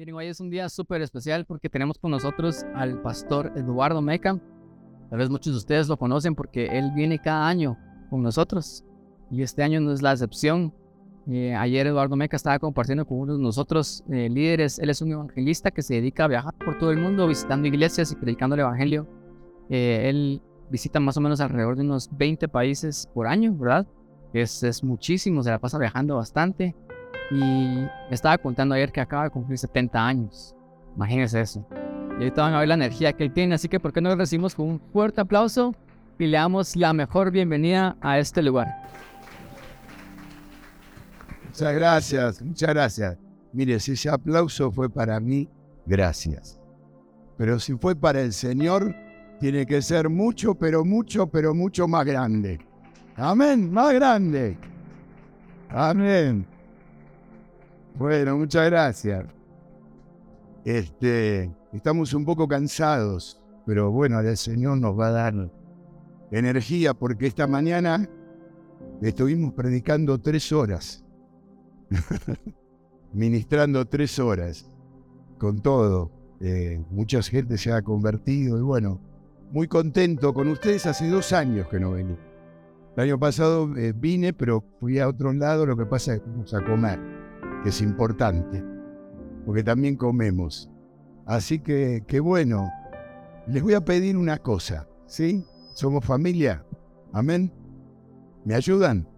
Miren, hoy es un día súper especial porque tenemos con nosotros al pastor Eduardo Meca. Tal vez muchos de ustedes lo conocen porque él viene cada año con nosotros y este año no es la excepción. Eh, ayer Eduardo Meca estaba compartiendo con uno de nosotros eh, líderes. Él es un evangelista que se dedica a viajar por todo el mundo visitando iglesias y predicando el evangelio. Eh, él visita más o menos alrededor de unos 20 países por año, ¿verdad? Es, es muchísimo, se la pasa viajando bastante. Y me estaba contando ayer que acaba de cumplir 70 años. Imagínense eso. Y ahorita van a ver la energía que él tiene. Así que, ¿por qué no lo recibimos con un fuerte aplauso y le damos la mejor bienvenida a este lugar? Muchas gracias, muchas gracias. Mire, si ese aplauso fue para mí, gracias. Pero si fue para el Señor, tiene que ser mucho, pero mucho, pero mucho más grande. Amén, más grande. Amén. Bueno, muchas gracias. Este, estamos un poco cansados, pero bueno, el Señor nos va a dar energía porque esta mañana estuvimos predicando tres horas, ministrando tres horas, con todo. Eh, mucha gente se ha convertido y bueno, muy contento con ustedes. Hace dos años que no vení. El año pasado eh, vine, pero fui a otro lado, lo que pasa es que fuimos a comer que es importante, porque también comemos. Así que, qué bueno, les voy a pedir una cosa, ¿sí? Somos familia, amén. ¿Me ayudan?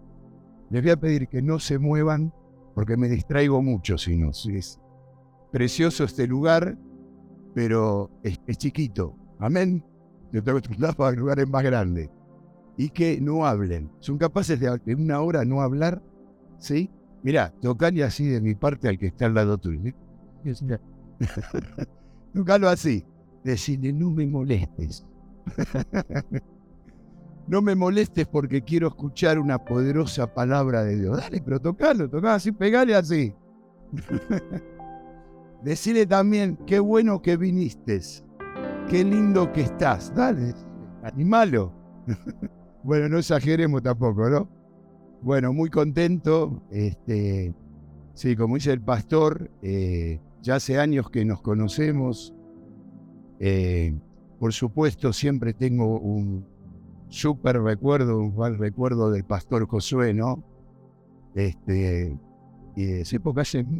Les voy a pedir que no se muevan, porque me distraigo mucho si no. Es precioso este lugar, pero es, chiquito, amén. Yo tengo que para lugares más grandes. Y que no hablen. Son capaces de en una hora no hablar, ¿sí? Mirá, tocale así de mi parte al que está al lado tuyo. tocalo así. Decirle, no me molestes. no me molestes porque quiero escuchar una poderosa palabra de Dios. Dale, pero tocalo, tocalo así, pegale así. Decirle también, qué bueno que viniste. Qué lindo que estás. Dale, animalo. bueno, no exageremos tampoco, ¿no? Bueno, muy contento. Este, sí, como dice el pastor, eh, ya hace años que nos conocemos. Eh, por supuesto, siempre tengo un súper recuerdo, un mal recuerdo del pastor Josué, ¿no? Este, y hace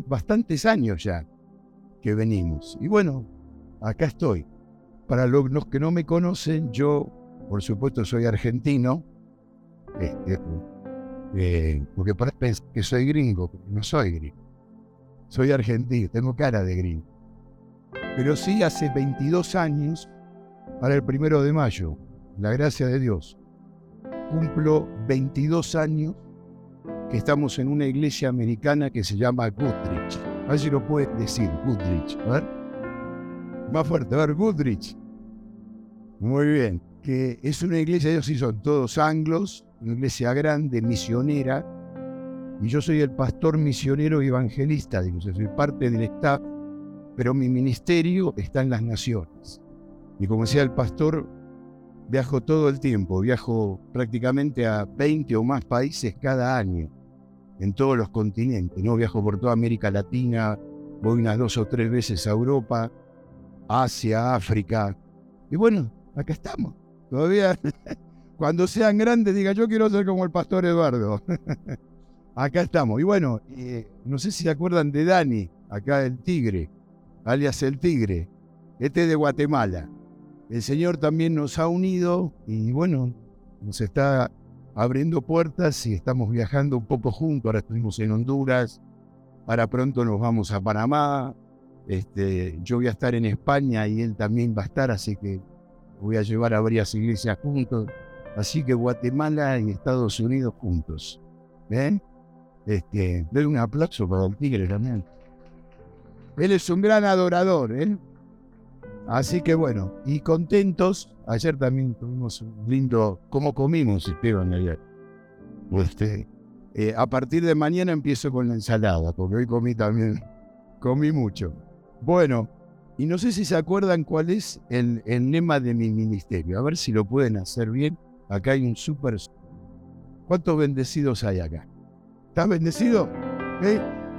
bastantes años ya que venimos. Y bueno, acá estoy. Para los que no me conocen, yo, por supuesto, soy argentino. Este, eh, porque parece que soy gringo, pero no soy gringo. Soy argentino, tengo cara de gringo. Pero sí hace 22 años, para el primero de mayo, la gracia de Dios, cumplo 22 años que estamos en una iglesia americana que se llama Goodrich. A ver si lo puedes decir, Goodrich. A ver. Más fuerte, a ver, Goodrich. Muy bien. Que es una iglesia, ellos sí son todos anglos, una iglesia grande, misionera, y yo soy el pastor misionero evangelista, soy parte del staff, pero mi ministerio está en las naciones. Y como decía el pastor, viajo todo el tiempo, viajo prácticamente a 20 o más países cada año, en todos los continentes, ¿no? Viajo por toda América Latina, voy unas dos o tres veces a Europa, Asia, África, y bueno, acá estamos, todavía Cuando sean grandes, diga, yo quiero ser como el pastor Eduardo. acá estamos. Y bueno, eh, no sé si se acuerdan de Dani, acá el tigre, alias el tigre. Este es de Guatemala. El Señor también nos ha unido y bueno, nos está abriendo puertas y estamos viajando un poco juntos. Ahora estuvimos en Honduras, para pronto nos vamos a Panamá. Este, yo voy a estar en España y él también va a estar, así que voy a llevar a varias iglesias juntos. Así que Guatemala y Estados Unidos juntos. ¿Ven? Este, un aplauso para el tigre también. Él es un gran adorador, ¿eh? Así que bueno, y contentos. Ayer también tuvimos un lindo. ¿Cómo comimos, ayer? Este, eh, a partir de mañana empiezo con la ensalada, porque hoy comí también. Comí mucho. Bueno, y no sé si se acuerdan cuál es el, el lema de mi ministerio. A ver si lo pueden hacer bien. Acá hay un súper... ¿Cuántos bendecidos hay acá? ¿Estás bendecido?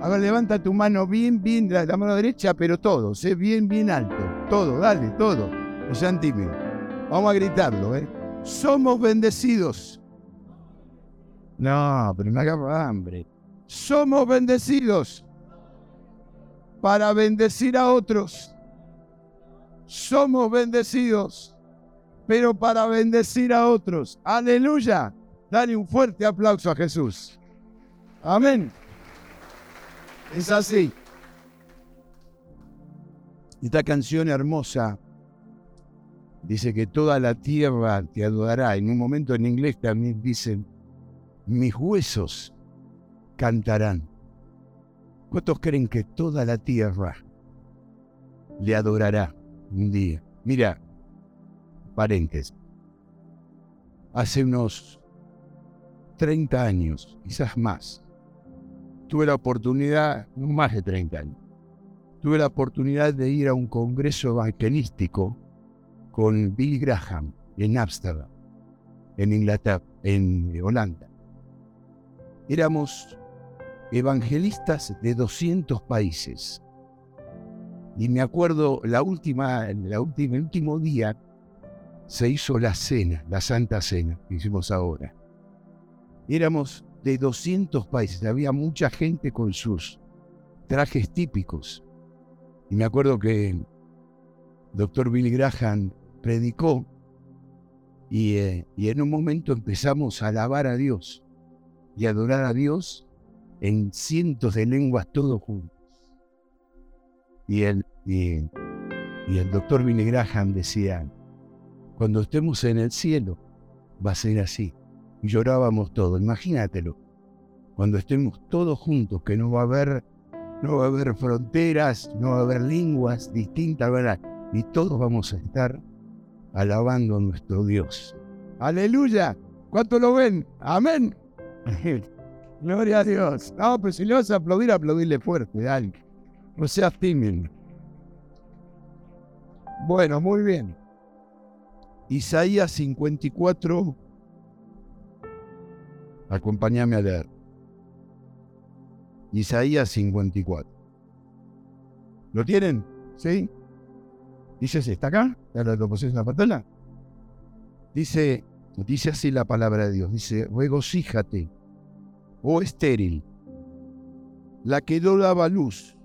A ver, levanta tu mano bien, bien, la, mano derecha, pero todo, sé bien, bien alto. Todo, dale, todo. No sean tímidos. Vamos a gritarlo, ¿eh? Somos bendecidos. No, pero no haga hambre. Somos bendecidos para bendecir a otros. Somos bendecidos, pero para bendecir a otros. Aleluya. Dale un fuerte aplauso a Jesús. Amén. Es así. Esta canción hermosa dice que toda la tierra te adorará. En un momento en inglés también dice, mis huesos cantarán. ¿Cuántos creen que toda la tierra le adorará un día? Mira, paréntesis. Hace unos 30 años, quizás más, tuve la oportunidad, más de 30 años, tuve la oportunidad de ir a un congreso evangelístico con Bill Graham en Ámsterdam, en Inglaterra, en Holanda. Éramos evangelistas de 200 países. Y me acuerdo, la última, la última, el último día se hizo la cena, la Santa Cena, que hicimos ahora. Éramos de 200 países, había mucha gente con sus trajes típicos. Y me acuerdo que el doctor Billy Graham predicó y, eh, y en un momento empezamos a alabar a Dios y adorar a Dios en cientos de lenguas todos juntos. Y el, y, el doctor Billy Graham decía, cuando estemos en el cielo va a ser así. Y llorábamos todos, imagínatelo. Cuando estemos todos juntos, que no va a haber, no va a haber fronteras, no va a haber lenguas distintas, ¿verdad? Y todos vamos a estar alabando a nuestro Dios. Aleluya. ¿Cuánto lo ven? Amén. Gloria a Dios. No, pero si le vas a aplaudir, aplaudirle fuerte, dale. No seas tímido. Bueno, muy bien. Isaías 54. Acompáñame a leer. Isaías 54. ¿Lo tienen? ¿Sí? Dice así, ¿está acá? ¿Lo pusiste en la pantalla? Dice, dice así la palabra de Dios. Dice, regocíjate, oh estéril, la que no daba luz,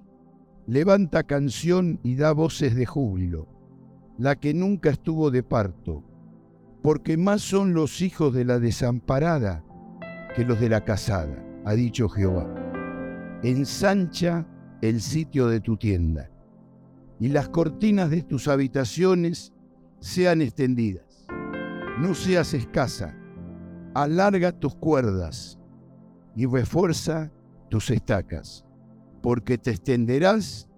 levanta canción y da voces de júbilo, la que nunca estuvo de parto, porque más son los hijos de la desamparada que los de la casada, ha dicho Jehová ensancha el sitio de tu tienda y las cortinas de tus habitaciones sean extendidas. No seas escasa, alarga tus cuerdas y refuerza tus estacas, porque te extenderás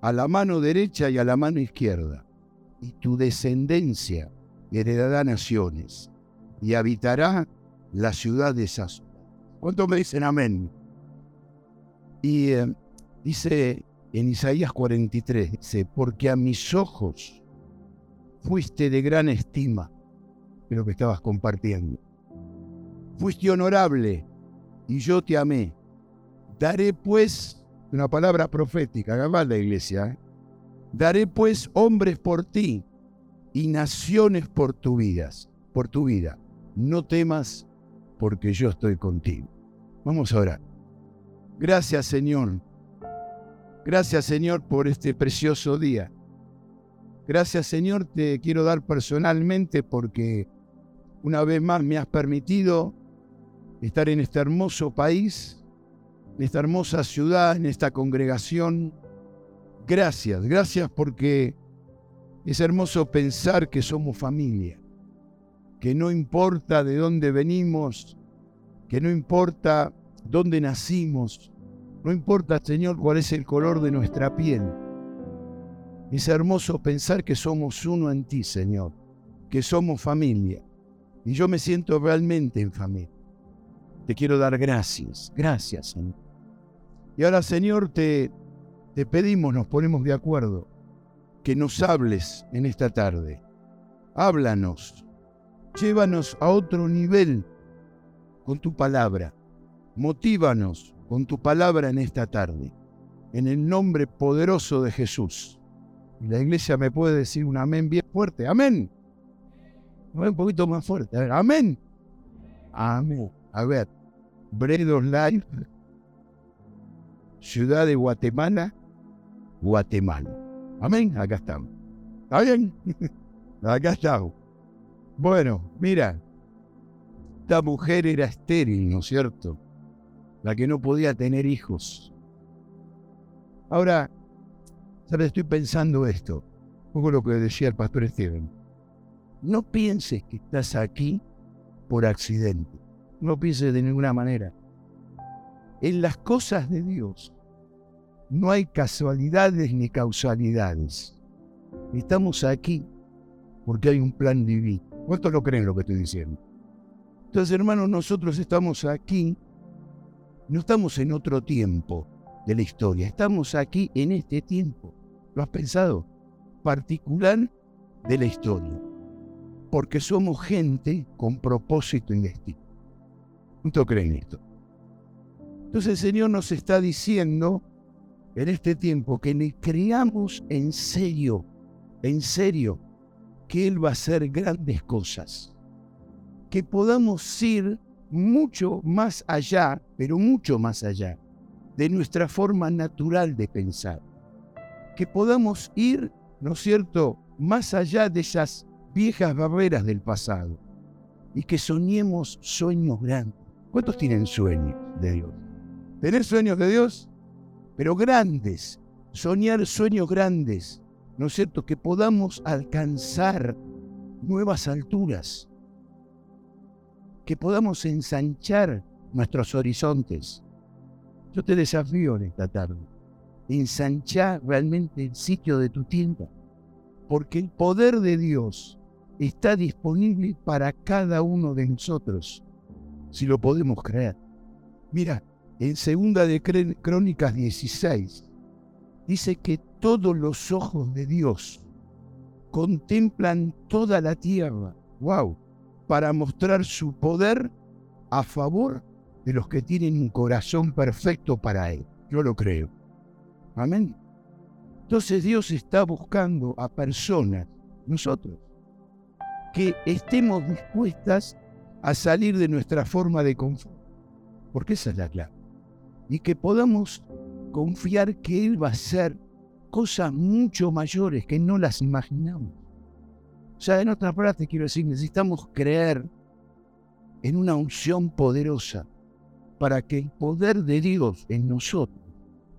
a la mano derecha y a la mano izquierda, y tu descendencia heredará naciones y habitará la ciudad de esas. ¿Cuántos me dicen amén? Y eh, dice en Isaías 43, dice, porque a mis ojos fuiste de gran estima, lo que estabas compartiendo. Fuiste honorable y yo te amé. Daré pues, una palabra profética, la iglesia, ¿eh? Daré pues hombres por ti y naciones por tu vida, por tu vida. No temas porque yo estoy contigo. Vamos a orar. Gracias Señor. Gracias Señor por este precioso día. Gracias Señor te quiero dar personalmente porque una vez más me has permitido estar en este hermoso país, en esta hermosa ciudad, en esta congregación. Gracias, gracias porque es hermoso pensar que somos familia, que no importa de dónde venimos, que no importa dónde nacimos. No importa, Señor, cuál es el color de nuestra piel. Es hermoso pensar que somos uno en ti, Señor, que somos familia. Y yo me siento realmente en familia. Te quiero dar gracias, gracias, Señor. Y ahora, Señor, te, te pedimos, nos ponemos de acuerdo, que nos hables en esta tarde. Háblanos, llévanos a otro nivel con tu palabra motívanos con tu palabra en esta tarde, en el nombre poderoso de Jesús. Y la iglesia me puede decir un amén bien fuerte. Amén. Un poquito más fuerte. Amén. Amén. A ver, Bredos Live, Ciudad de Guatemala, Guatemala. Amén. Acá estamos. ¿Está bien? Acá estamos. Bueno, mira, esta mujer era estéril, ¿no es cierto? La que no podía tener hijos. Ahora, ¿sabes? Estoy pensando esto, un poco lo que decía el pastor Steven. No pienses que estás aquí por accidente. No pienses de ninguna manera. En las cosas de Dios no hay casualidades ni causalidades. Estamos aquí porque hay un plan divino. ¿Cuántos lo creen lo que estoy diciendo? Entonces, hermanos, nosotros estamos aquí, no estamos en otro tiempo de la historia, estamos aquí en este tiempo. ¿Lo has pensado? Particular de la historia. Porque somos gente con propósito y destino. ¿Cuántos creen esto? Entonces el Señor nos está diciendo en este tiempo que le creamos en serio, en serio, que Él va a hacer grandes cosas. Que podamos ir mucho más allá, pero mucho más allá, de nuestra forma natural de pensar. Que podamos ir, ¿no es cierto?, más allá de esas viejas barreras del pasado. Y que soñemos sueños grandes. ¿Cuántos tienen sueños de Dios? ¿Tener sueños de Dios? Pero grandes. Soñar sueños grandes ¿no es cierto?, que podamos alcanzar nuevas alturas, que podamos ensanchar nuestros horizontes. Yo te desafío en esta tarde, ensanchar realmente el sitio de tu tienda, porque el poder de Dios está disponible para cada uno de nosotros, si lo podemos creer. Mira, en segunda de Crónicas 16, dice que todos los ojos de Dios contemplan toda la tierra, wow, para mostrar su poder a favor de los que tienen un corazón perfecto para Él. Yo lo creo. Amén. Entonces Dios está buscando a personas, nosotros, que estemos dispuestas a salir de nuestra forma de confort. Porque esa es la clave. Y que podamos confiar que Él va a hacer cosas mucho mayores que no las imaginamos. O sea, en otras palabras, quiero decir, necesitamos creer en una unción poderosa para que el poder de Dios en nosotros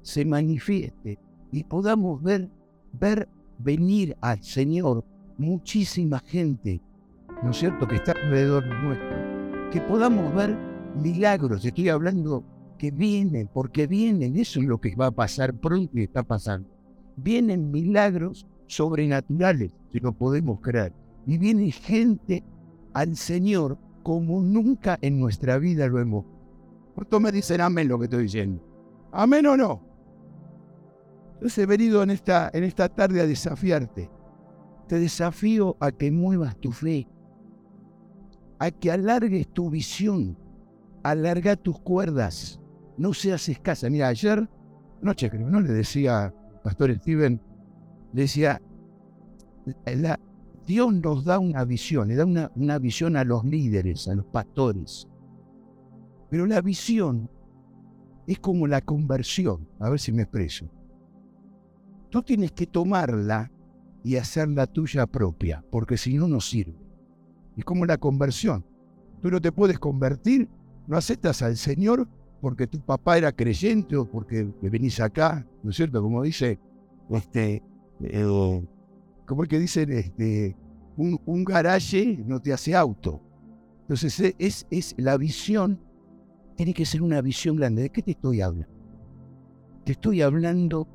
se manifieste y podamos ver, ver venir al Señor muchísima gente, ¿no es cierto?, que está alrededor nuestro. Que podamos ver milagros, estoy hablando que vienen, porque vienen, eso es lo que va a pasar pronto y está pasando. Vienen milagros sobrenaturales, si lo podemos creer. Y viene gente al Señor como nunca en nuestra vida lo hemos. ¿Cuántos me dicen amén lo que estoy diciendo? ¿Amén o no? Entonces he venido en esta, en esta tarde a desafiarte. Te desafío a que muevas tu fe, a que alargues tu visión, alarga tus cuerdas, no seas escasa. Mira, ayer, noche creo, ¿no? Le decía Pastor Steven, le decía, Dios nos da una visión, le da una, una visión a los líderes, a los pastores. Pero la visión es como la conversión, a ver si me expreso. Tú tienes que tomarla y hacerla tuya propia, porque si no, no sirve. Es como la conversión. Tú no te puedes convertir, no aceptas al Señor porque tu papá era creyente o porque venís acá, ¿no es cierto? Como dice, este, eh, como el que dicen, este, un, garaje no te hace auto. Entonces e, es, es la visión, tiene que ser una visión grande. ¿De qué te estoy hablando? Te estoy hablando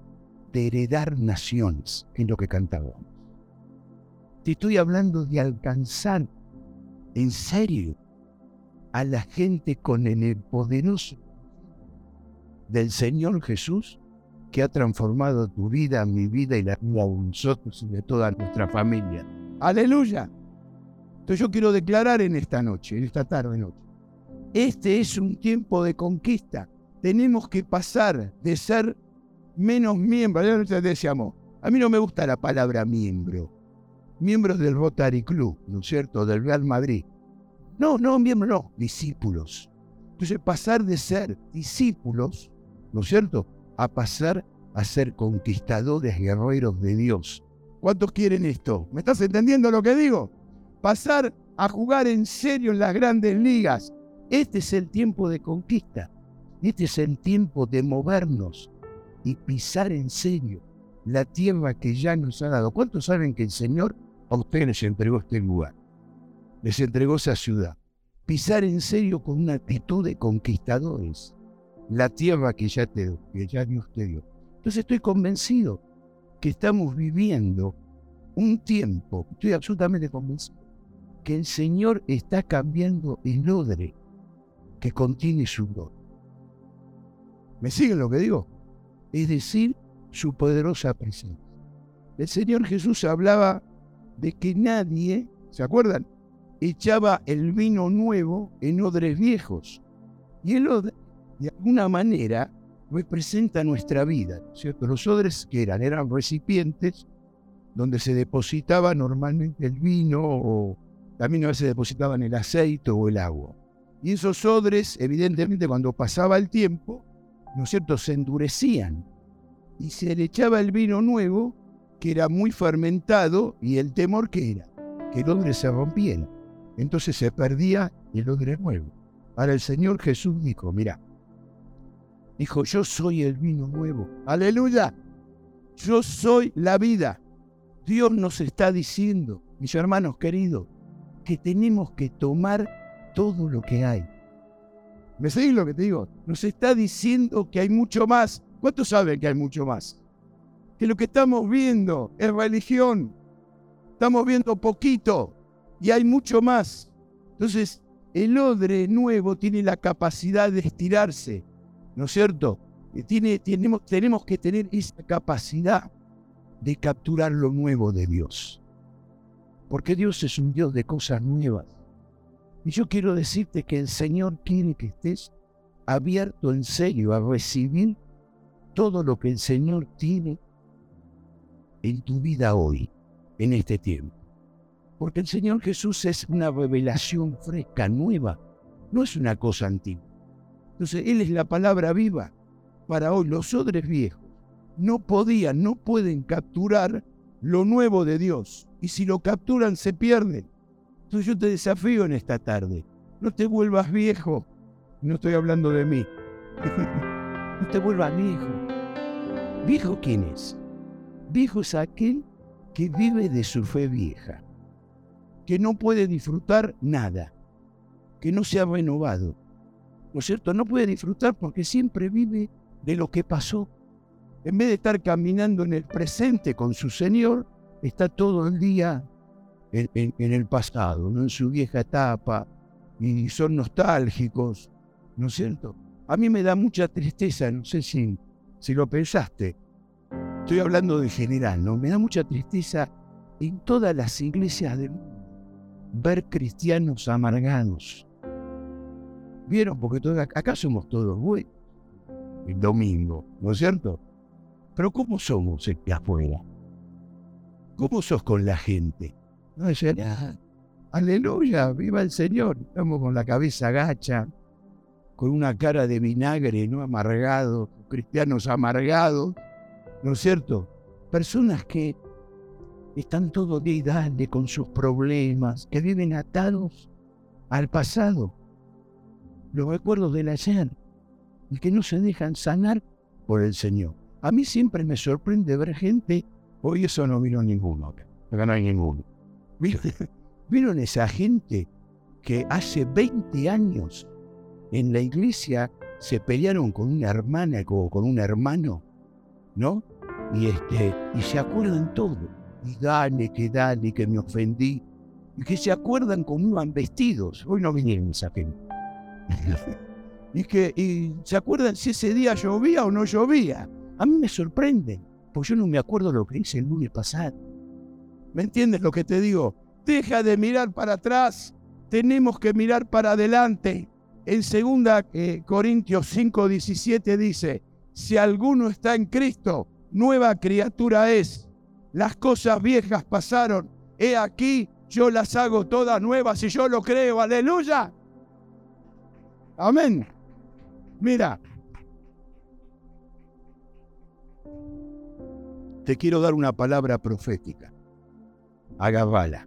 de heredar naciones, en lo que cantábamos. Te estoy hablando de alcanzar en serio a la gente con el poderoso del Señor Jesús que ha transformado tu vida, mi vida y la de nosotros y de toda nuestra familia. Aleluya. Entonces yo quiero declarar en esta noche, en esta tarde noche, este es un tiempo de conquista. tenemos que pasar de ser menos miembros. Nosotros decíamos, a mí no me gusta la palabra miembro. Miembros del Rotary Club, ¿no es cierto? Del Real Madrid. No, no, miembros, no, discípulos. Entonces, pasar de ser discípulos, ¿no es cierto? A pasar a ser conquistadores guerreros de Dios. ¿Cuántos quieren esto? ¿Me estás entendiendo lo que digo? Pasar a jugar en serio en las grandes ligas. Este es el tiempo de conquista. Este es el tiempo de movernos y pisar en serio la tierra que ya nos ha dado. ¿Cuántos saben que el Señor a ustedes les entregó este lugar? Les entregó esa ciudad. Pisar en serio con una actitud de conquistadores la tierra que ya, te, que ya Dios te dio. Entonces estoy convencido que estamos viviendo un tiempo, estoy absolutamente convencido, que el Señor está cambiando el odre que contiene su gloria. ¿Me siguen lo que digo? Es decir, su poderosa presencia. El Señor Jesús hablaba de que nadie, ¿se acuerdan? Echaba el vino nuevo en odres viejos. Y el odre, de alguna manera, representa nuestra vida, ¿cierto? Los odres que eran, eran recipientes donde se depositaba normalmente el vino o también a veces depositaban el aceite o el agua. Y esos odres, evidentemente, cuando pasaba el tiempo, ¿no es cierto?, se endurecían y se le echaba el vino nuevo, que era muy fermentado, y el temor que era, que el odre se rompiera. Entonces se perdía el odre nuevo. Ahora el Señor Jesús dijo, mira, dijo, yo soy el vino nuevo. Aleluya. Yo soy la vida. Dios nos está diciendo, mis hermanos queridos, que tenemos que tomar todo lo que hay. ¿Me seguís lo que te digo? Nos está diciendo que hay mucho más. ¿Cuántos saben que hay mucho más? Que lo que estamos viendo es religión. Estamos viendo poquito y hay mucho más. Entonces, el odre nuevo tiene la capacidad de estirarse, ¿no es cierto? Tenemos, tenemos que tener esa capacidad de capturar lo nuevo de Dios. Porque Dios es un Dios de cosas nuevas. Y yo quiero decirte que el Señor quiere que estés abierto en serio a recibir todo lo que el Señor tiene en tu vida hoy, en este tiempo. Porque el Señor Jesús es una revelación fresca, nueva, no es una cosa antigua. Entonces, Él es la palabra viva para hoy. Los odres viejos no podían, no pueden capturar lo nuevo de Dios. Y si lo capturan, se pierden. Entonces yo te desafío en esta tarde. No te vuelvas viejo. No estoy hablando de mí. no te vuelvas viejo. ¿Viejo quién es? Viejo es aquel que vive de su fe vieja. Que no puede disfrutar nada. Que no se ha renovado. ¿No es cierto? No puede disfrutar porque siempre vive de lo que pasó. En vez de estar caminando en el presente con su Señor, está todo el día en, el pasado, en su vieja etapa, y son nostálgicos, ¿no es cierto? A mí me da mucha tristeza, no sé si, si lo pensaste, estoy hablando de general, ¿no? Me da mucha tristeza en todas las iglesias del mundo ver cristianos amargados. ¿Vieron? Porque acá somos todos buenos. El domingo, ¿no es cierto? Pero ¿cómo somos aquí afuera? ¿Cómo sos con la gente? No aleluya, viva el Señor. Estamos con la cabeza gacha, con una cara de vinagre, ¿no? Amargado, cristianos amargados, ¿no es cierto? Personas que están todo día y dale con sus problemas, que viven atados al pasado, los recuerdos del ayer, y que no se dejan sanar por el Señor. A mí siempre me sorprende ver gente, hoy eso no vino ninguno acá, no hay ninguno ¿Vieron esa gente que hace 20 años en la iglesia se pelearon con una hermana o con un hermano? ¿No? Y, este, y se acuerdan todo. Y dale, que dale, que me ofendí. Y que se acuerdan cómo iban vestidos. Hoy no vinieron esa gente. y que y se acuerdan si ese día llovía o no llovía. A mí me sorprende, porque yo no me acuerdo lo que hice el lunes pasado. ¿Me entiendes lo que te digo? Deja de mirar para atrás. Tenemos que mirar para adelante. En 2 eh, Corintios 5, 17 dice, si alguno está en Cristo, nueva criatura es. Las cosas viejas pasaron. He aquí, yo las hago todas nuevas y yo lo creo. Aleluya. Amén. Mira. Te quiero dar una palabra profética. Agabala.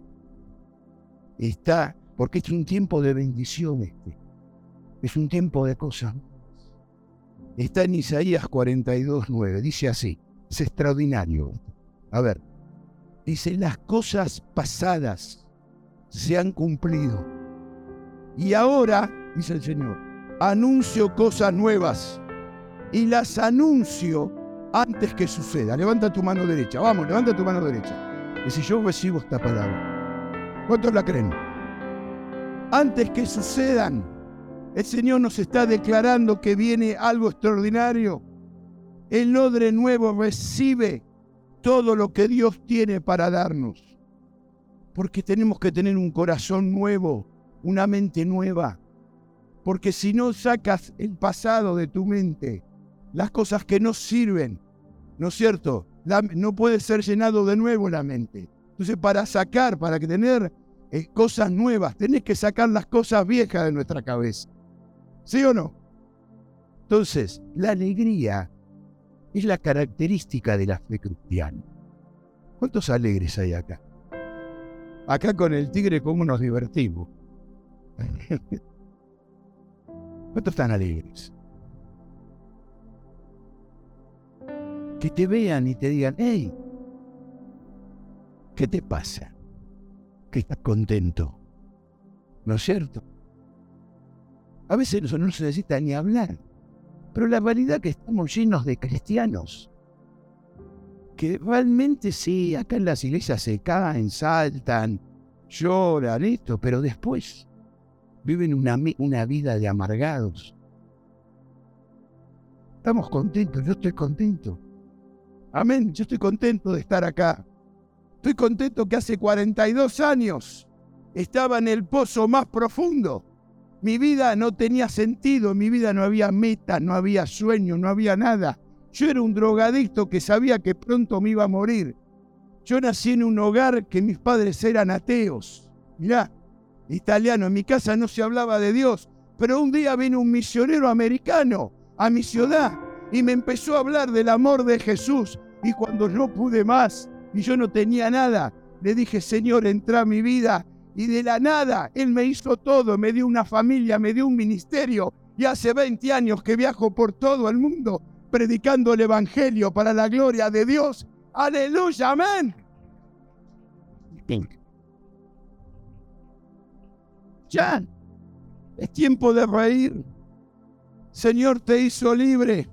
Está, porque es un tiempo de bendición este. Es un tiempo de cosas. Está en Isaías 42, 9. Dice así. Es extraordinario. A ver. Dice, las cosas pasadas se han cumplido. Y ahora, dice el Señor, anuncio cosas nuevas. Y las anuncio antes que suceda. Levanta tu mano derecha. Vamos, levanta tu mano derecha. Y si yo recibo esta palabra, ¿cuántos la creen? Antes que sucedan, el Señor nos está declarando que viene algo extraordinario. El odre nuevo recibe todo lo que Dios tiene para darnos. Porque tenemos que tener un corazón nuevo, una mente nueva. Porque si no sacas el pasado de tu mente, las cosas que no sirven, ¿no es cierto? no puede ser llenado de nuevo la mente. Entonces, para sacar, para tener eh, cosas nuevas, tenés que sacar las cosas viejas de nuestra cabeza. ¿Sí o no? Entonces, la alegría es la característica de la fe cristiana. ¿Cuántos alegres hay acá? Acá con el tigre, ¿cómo nos divertimos? ¿Cuántos están alegres? Que te vean y te digan, hey, ¿qué te pasa? Que estás contento. ¿No es cierto? A veces no se necesita ni hablar. Pero la realidad es que estamos llenos de cristianos que realmente sí, acá en las iglesias se caen, saltan, lloran, esto, pero después viven una, una vida de amargados. Estamos contentos, yo estoy contento. Amén, yo estoy contento de estar acá. Estoy contento que hace 42 años estaba en el pozo más profundo mi vida no tenía sentido, en mi vida no había meta, no había sueño, no había nada. Yo era un drogadicto que sabía que pronto me iba a morir. Yo nací en un hogar que mis padres eran ateos. Mirá, italiano, en mi casa no se hablaba de Dios, pero un día vino un misionero americano a mi ciudad y me empezó a hablar del amor de Jesús. Y cuando no pude más y yo no tenía nada, le dije, Señor, entra a mi vida y de la nada Él me hizo todo, me dio una familia, me dio un ministerio. Y hace 20 años que viajo por todo el mundo predicando el Evangelio para la gloria de Dios. Aleluya, amén. Ya, es tiempo de reír. Señor te hizo libre.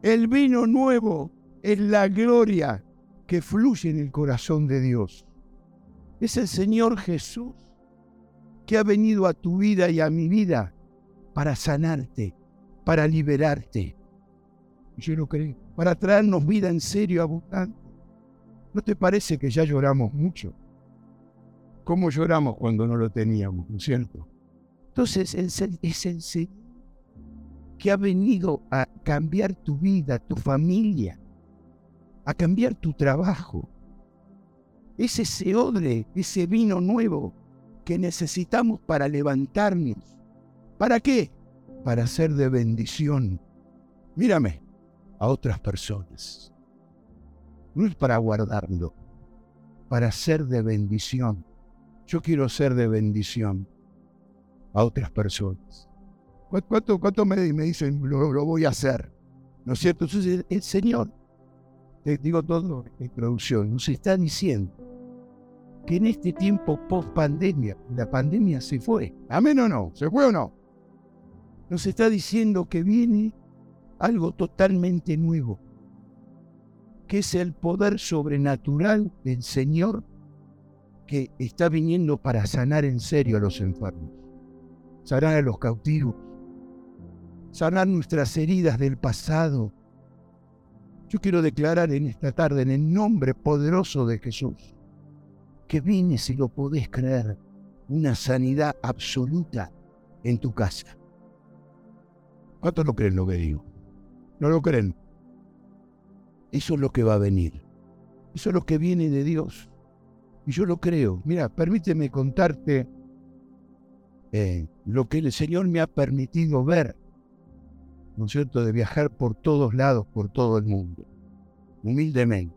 El vino nuevo es la gloria que fluye en el corazón de Dios. Es el Señor Jesús que ha venido a tu vida y a mi vida para sanarte, para liberarte. Yo lo creo, para traernos vida en serio, abundante. ¿No te parece que ya lloramos mucho? ¿Cómo lloramos cuando no lo teníamos, no es cierto? Entonces es el, es el Señor que ha venido a cambiar tu vida, tu familia, a cambiar tu trabajo, es ese odre, ese vino nuevo que necesitamos para levantarnos. ¿Para qué? Para ser de bendición. Mírame, a otras personas. No es para guardarlo, para ser de bendición. Yo quiero ser de bendición a otras personas. ¿Cuánto, cuánto me, dicen lo, voy a hacer? ¿No es cierto? Entonces el, Señor, te digo todo en introducción, nos está diciendo que en este tiempo post pandemia, la pandemia se fue. Amén o no, se fue o no. Nos está diciendo que viene algo totalmente nuevo, que es el poder sobrenatural del Señor que está viniendo para sanar en serio a los enfermos, sanar a los cautivos, sanar nuestras heridas del pasado. Yo quiero declarar en esta tarde, en el nombre poderoso de Jesús, que viene, si lo podés creer, una sanidad absoluta en tu casa. ¿Cuántos no creen lo que digo? ¿No lo creen? Eso es lo que va a venir. Eso es lo que viene de Dios. Y yo lo creo. Mira, permíteme contarte eh, lo que el Señor me ha permitido ver, ¿no es cierto?, de viajar por todos lados, por todo el mundo, humildemente.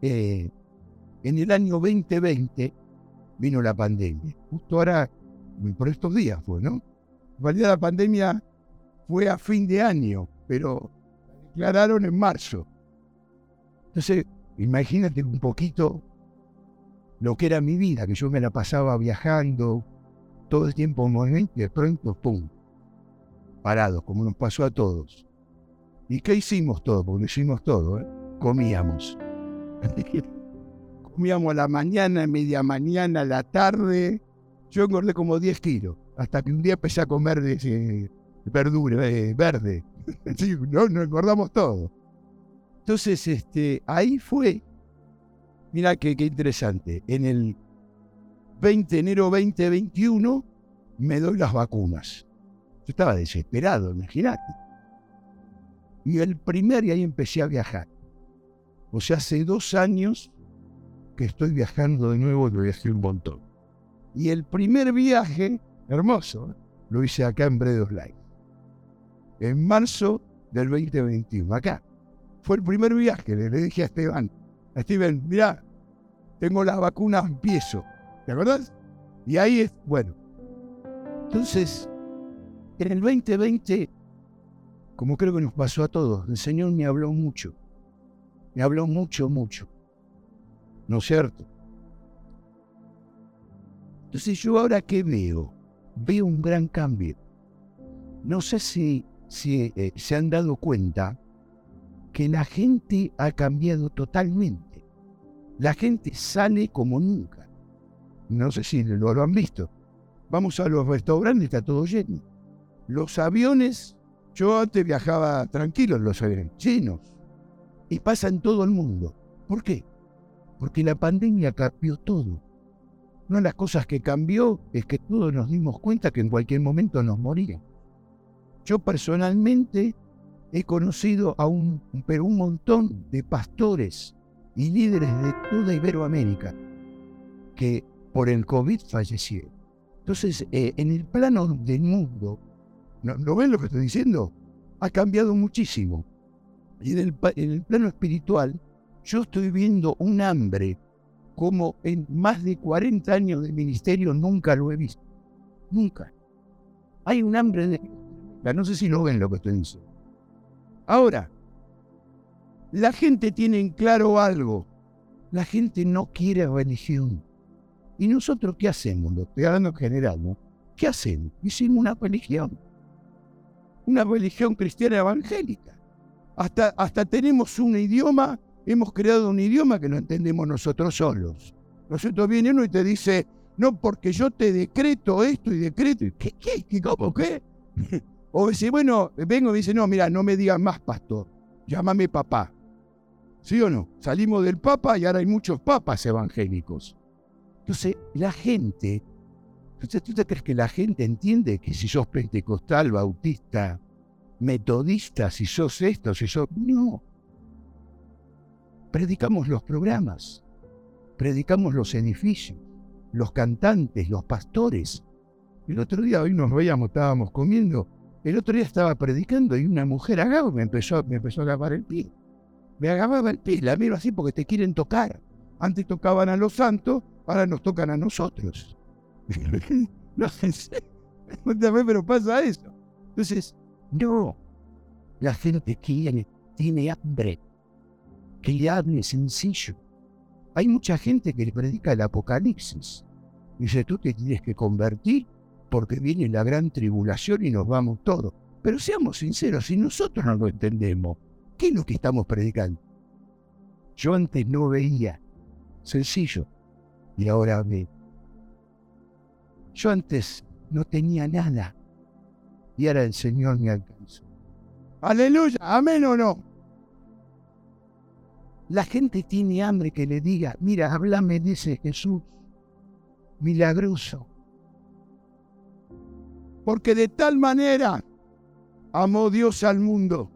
Eh, en el año 2020 vino la pandemia. Justo ahora, por estos días fue, ¿no? En realidad la pandemia fue a fin de año, pero declararon en marzo. Entonces, imagínate un poquito lo que era mi vida, que yo me la pasaba viajando todo el tiempo en movimiento y de pronto, ¡pum! Parado, como nos pasó a todos. ¿Y qué hicimos todo? Porque hicimos todo, ¿eh? Comíamos. Comíamos a la mañana, media mañana, a la tarde. Yo engordé como 10 kilos, hasta que un día empecé a comer de, verdura, eh, verde. no, nos engordamos todo. Entonces, este, ahí fue, mira qué, interesante, en el 20 de enero 2021 me doy las vacunas. Yo estaba desesperado, imagínate. Y el primer, y ahí empecé a viajar. O sea, hace dos años que estoy viajando de nuevo y viajé un montón. Y el primer viaje, hermoso, ¿eh? lo hice acá en Bredos Light. En marzo del 2021, acá. Fue el primer viaje, le, dije a Esteban, a Steven, mira, tengo la vacuna, empiezo. ¿Te acuerdas? Y ahí es, bueno. Entonces, en el 2020, como creo que nos pasó a todos, el Señor me habló mucho. Me habló mucho, mucho. ¿No es cierto? Entonces yo ahora qué veo? Veo un gran cambio. No sé si, si eh, se han dado cuenta que la gente ha cambiado totalmente. La gente sale como nunca. No sé si lo, han visto. Vamos a los restaurantes, está todo lleno. Los aviones, yo antes viajaba tranquilo en los aviones, llenos. Y pasa en todo el mundo. ¿Por qué? Porque la pandemia cambió todo. Una de las cosas que cambió es que todos nos dimos cuenta que en cualquier momento nos morían. Yo personalmente he conocido a un, pero un montón de pastores y líderes de toda Iberoamérica que por el COVID fallecieron. Entonces, eh, en el plano del mundo, ¿no, ven lo que estoy diciendo? Ha cambiado muchísimo. Y en el, en el plano espiritual, yo estoy viendo un hambre como en más de 40 años de ministerio nunca lo he visto. Nunca. Hay un hambre de... No sé si lo ven lo que estoy diciendo. Ahora, la gente tiene en claro algo. La gente no quiere religión. ¿Y nosotros qué hacemos? Lo estoy hablando en general, ¿no? ¿Qué hacemos? Hicimos una religión. Una religión cristiana evangélica. Hasta, hasta tenemos un idioma, hemos creado un idioma que no entendemos nosotros solos. Nosotros viene uno y te dice, no, porque yo te decreto esto y decreto. ¿Qué? ¿Qué? ¿Cómo qué? O dice, bueno, vengo y dice, no, mira, no me digas más pastor, llámame papá. ¿Sí o no? Salimos del papa y ahora hay muchos papas evangélicos. Entonces, la gente, ¿tú te crees que la gente entiende que si sos pentecostal, bautista, metodista, si sos esto, si sos... No. Predicamos los programas, predicamos los edificios, los cantantes, los pastores. El otro día hoy nos veíamos, estábamos comiendo el otro día estaba predicando y una mujer agaba me empezó, me empezó a agarrar el pie. Me agarraba el pie, la miro así porque te quieren tocar. Antes tocaban a los santos, ahora nos tocan a nosotros. no sé, pero pasa eso. Entonces, no, la gente quiere, tiene hambre, que le hable sencillo. Hay mucha gente que le predica el apocalipsis. Dice, tú te tienes que convertir porque viene la gran tribulación y nos vamos todos. Pero seamos sinceros, si nosotros no lo entendemos, ¿qué es lo que estamos predicando? Yo antes no veía, sencillo, y ahora ve. Yo antes no tenía nada, y ahora el Señor me alcanzó. Aleluya, amén o no. La gente tiene hambre que le diga, mira, háblame de ese Jesús milagroso Porque de tal manera amó Dios al mundo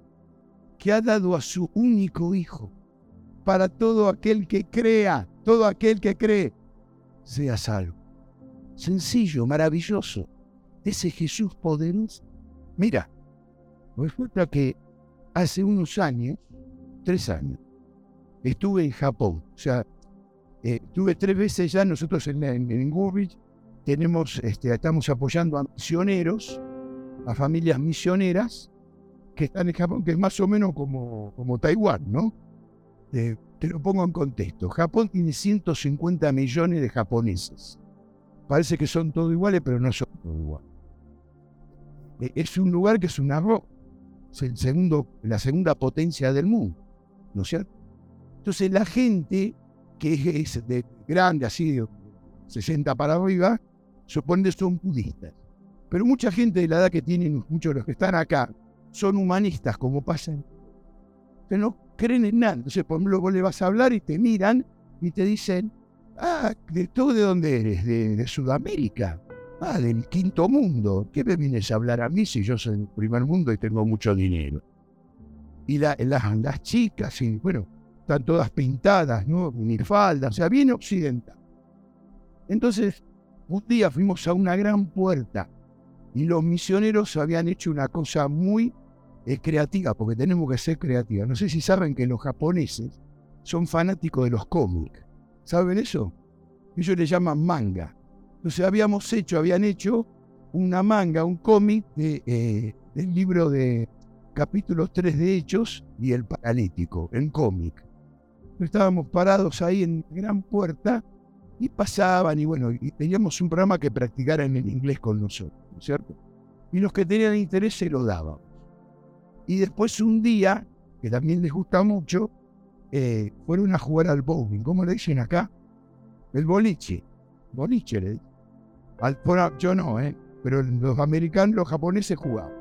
que ha dado a su único Hijo para todo aquel que crea, todo aquel que cree, sea salvo. Sencillo, maravilloso. Ese Jesús poderoso. Mira, resulta que hace unos años, tres años, estuve en Japón. O sea, eh, estuve tres veces ya nosotros en, en, tenemos, este, estamos apoyando a misioneros, a familias misioneras que están en Japón, que es más o menos como, como Taiwán, ¿no? te lo pongo en contexto. Japón tiene 150 millones de japoneses. Parece que son todos iguales, pero no son todos iguales. E, es un lugar que es un arroz. Es el segundo, la segunda potencia del mundo. ¿No es cierto? Entonces la gente que es de grande, así de 60 para arriba, supone que son budistas. Pero mucha gente de la edad que tienen, muchos de los que están acá, son humanistas, como pasa. Que no creen en nada. Entonces, por le vas a hablar y te miran y te dicen, ah, ¿de todo de dónde eres? De, Sudamérica. Ah, del quinto mundo. ¿Qué me vienes a hablar a mí si yo soy del primer mundo y tengo mucho dinero? Y la, las chicas, y, bueno, están todas pintadas, ¿no? falda, o sea, bien occidental. Entonces, un día fuimos a una gran puerta y los misioneros habían hecho una cosa muy eh, creativa, porque tenemos que ser creativos. No sé si saben que los japoneses son fanáticos de los cómics. ¿Saben eso? Ellos le llaman manga. Entonces habíamos hecho, habían hecho una manga, un cómic eh, del libro de capítulos 3 de Hechos y el Paralítico, en cómic. Estábamos parados ahí en gran puerta y pasaban y bueno, y teníamos un programa que practicaran en inglés con nosotros, ¿no es cierto? Y los que tenían interés se lo daban. Y después un día, que también les gusta mucho, eh, fueron a jugar al bowling. ¿Cómo le dicen acá? El boliche. Boliche le dicen. Yo no, ¿eh? pero los americanos, los japoneses jugaban.